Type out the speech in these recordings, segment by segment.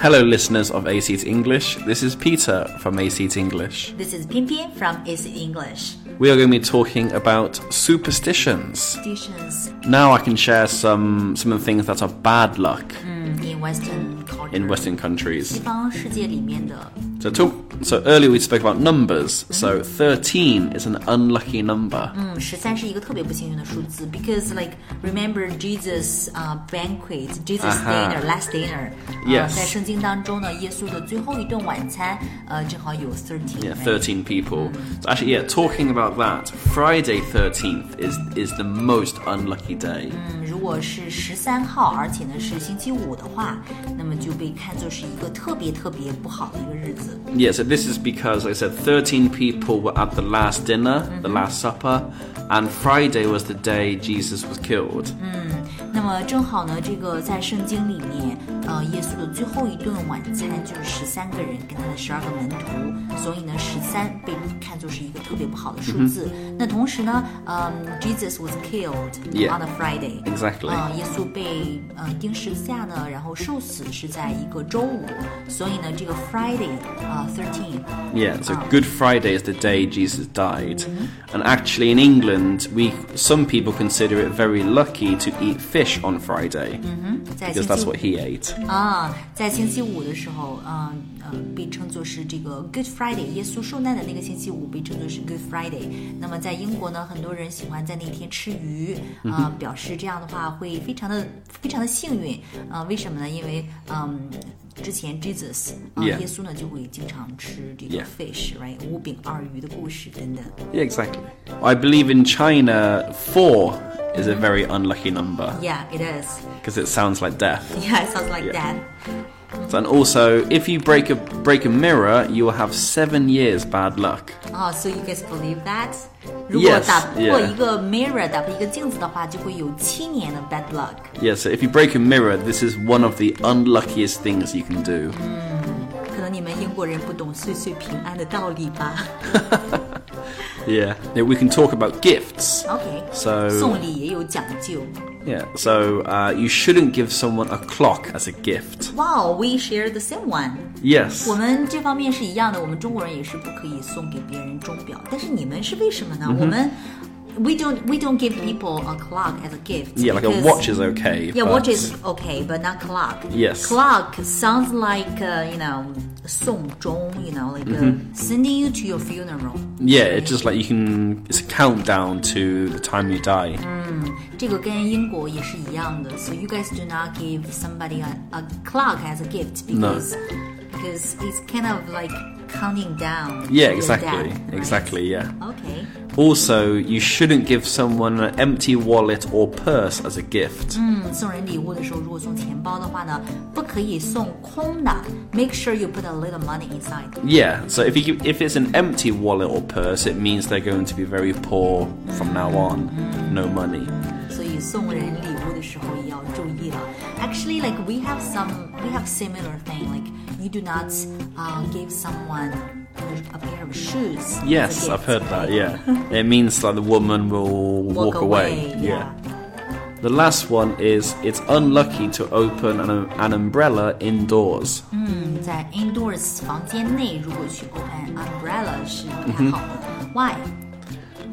Hello, listeners of A English. This is Peter from A English. This is Pianpian from A English. We are going to be talking about superstitions. Superstitions. Now I can share some some of the things that are bad luck mm, in Western culture. in Western countries. 西方世界里面的 So, So earlier we spoke about numbers. So thirteen is an unlucky number. 嗯，十三是一个特别不幸运的数字，because like remember Jesus 啊、banquet Jesus 啊哈 dinner last dinner，、 Yes 在圣经当中呢，耶稣的最后一顿晚餐，呃，正好有 thirteen， Yeah, thirteen people. So actually, yeah, talking about that, Friday thirteenth is is the most unlucky day. 嗯，如果是十三号，而且呢是星期五的话，那么就被看作是一个特别特别不好的一个日子。 Yeah, so this is because like I said 13 people were at the last dinner, the mm-hmm. last supper, and Friday was the day Jesus was killed. Hmm. 那么正好呢，这个在圣经里面，呃，耶稣的最后一顿晚餐就是十三个人跟他的十二个门徒，所以呢，十三被看作是一个特别不好的数字。那同时呢，嗯、j e s u s was killed Yeah. on a Friday。 Exactly. 啊、耶稣被呃钉十字架呢，然后受死是在一个周五，所以呢，这个 Friday 啊、thirteen Yeah, so Good Friday is the day Jesus died. And actually in England, we some people consider it very lucky to eat fish on Friday 在 because 星 that's 期 what he ate. 啊，在星期五的时候，嗯呃，被称作是这个 Good Friday，耶稣受难的那个星期五被称作是 Good Friday。那么在英国呢，很多人喜欢在那天吃鱼，啊、表示这样的话会非常的非常的幸运。啊、为什么呢？因为嗯。之前 Jesus 啊 Yeah. 耶稣呢就会经常吃这个 Yeah. fish，right？五饼二鱼的故事等等。 Yeah, exactly. I believe in China 4 is a very unlucky number Yeah, it is. because it sounds like death. Yeah, it sounds like Yeah. that. And also, if you break a break a mirror, you will have 7 years bad luck. 哦、s o you guys believe that？如果 Yes, 打破 yeah. 一个 mirror，打破一个镜子的话，就会有七年的 bad luck。 Yeah, so if you break a mirror, this is one of the unluckiest things you can do. 可能你们英国人不懂岁岁平安的道理吧 Yeah. yeah we can talk about gifts. ？OK， So 送礼也有讲究。 yeah, so uh, you shouldn't give someone a clock as a gift. Wow, we share the same one。 Yes. 我们这方面是一样的，我们中国人也是不可以送给别人钟表，但是你们是为什么呢？嗯我们 we don't we don't give people a clock as a gift. Yeah, like a because- watch is okay. Yeah, but- watch is okay, but not clock. Yes. Clock sounds like uh, you know 送钟，you know like uh, sending you to your funeral. Yeah, it's just like you can. It's a countdown to the time you die. 这个跟英国也是一样的。So you guys do not give somebody a, a clock as a gift because because it's kind of like counting down. to Yeah, your exactly, death, right? exactly. Yeah. Okay. Also, you shouldn't give someone an empty wallet or purse as a gift. 嗯，送人礼物的时候，如果送钱包的话呢，不可以送空的。Make sure you put a little money inside. Yeah, so if you give, if it's an empty wallet or purse, it means they're going to be very poor from now on. No money. 所以送人礼物的时候也要注意了。Actually, like we have some, we have similar thing. Like you do not uh, give someone a pair of shoes. as a Yes, gift, I've heard that. right? Yeah, it means like the woman will walk, Walk away. Yeah. The last one is it's unlucky to open an, an umbrella indoors. 嗯，在 indoors 房间内，如果去 open umbrella 是不太好的。Why?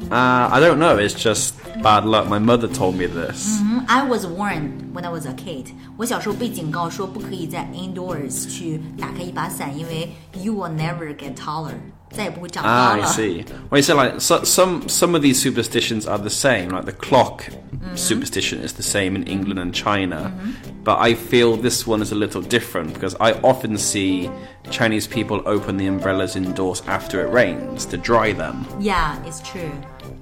Uh, I don't know. It's just bad luck. My mother told me this. 嗯 I was warned when I was a kid. 我小时候被警告说不可以在 indoors 去打开一把伞，因为 you will never get taller， 再也不会长高 Ah, 了。 I see. Well, you say like so, some some of these superstitions are the same. Like the clock superstition is the same in England and China, but I feel this one is a little different because I often see Chinese people open the umbrellas indoors after it rains to dry them. Yeah, it's true.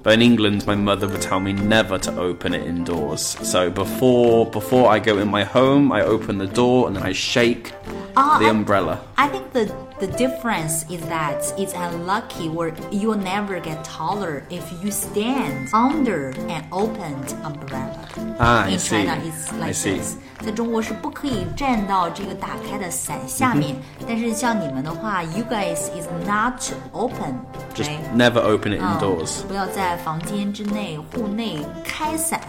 But in England, my mother would tell me never to open it indoors. So before before I go in my home, I open the door and then I shake Ah, the I- umbrella. I think the The difference is that it's unlucky or you'll never get taller if you stand under an opened umbrella. Ah, I In see. China, it's I like see. this. 在中国是不可以站到这个打开的伞下面，但是像你们的话，you guys is not open， Just right？ never open it 嗯 indoors. 不要在房间之内、户内开伞，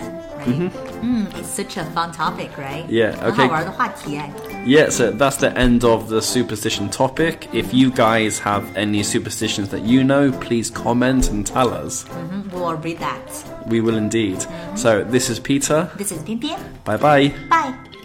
right？嗯，it's such a fun topic, right? Yeah, 很好 okay. 玩的话题哎。 Yeah, so that's the end of the superstition topic. If you guys have any superstitions that you know, please comment and tell us. Mm-hmm, we will read that. We will indeed. Mm-hmm. So this is Peter. This is 翩翩 Bye bye.，bye。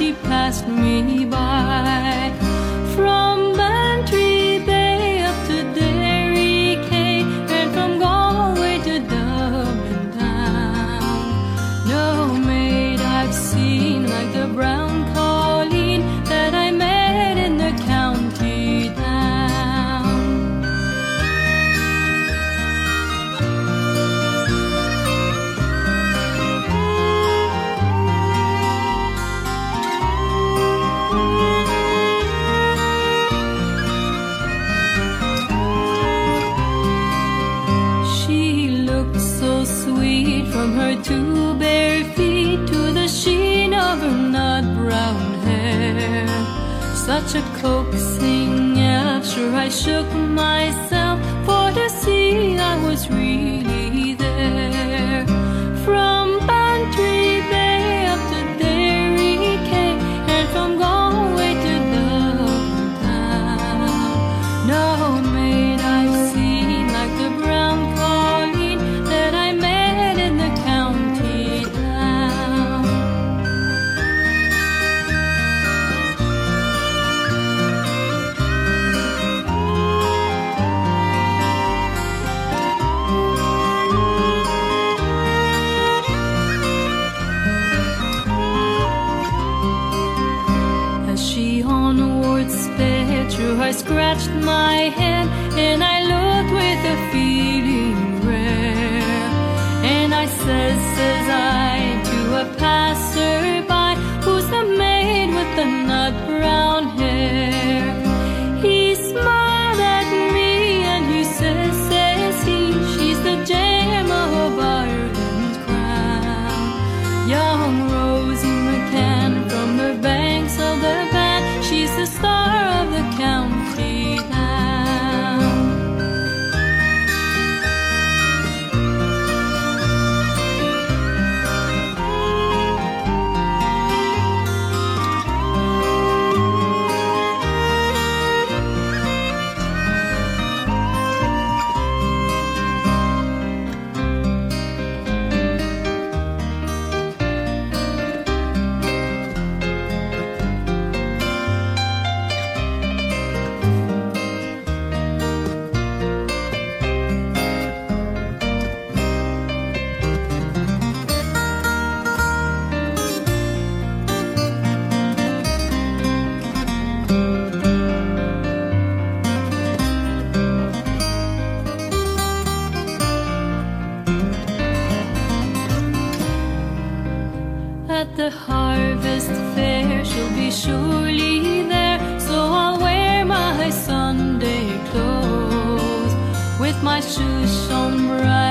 She passed me by. Such a coaxing sure I shook myself for to see I was really there. From Bantry Bay up to Derry Quay, and from Galway to Dublin town. No maid I scratched my head and I Sunday clothes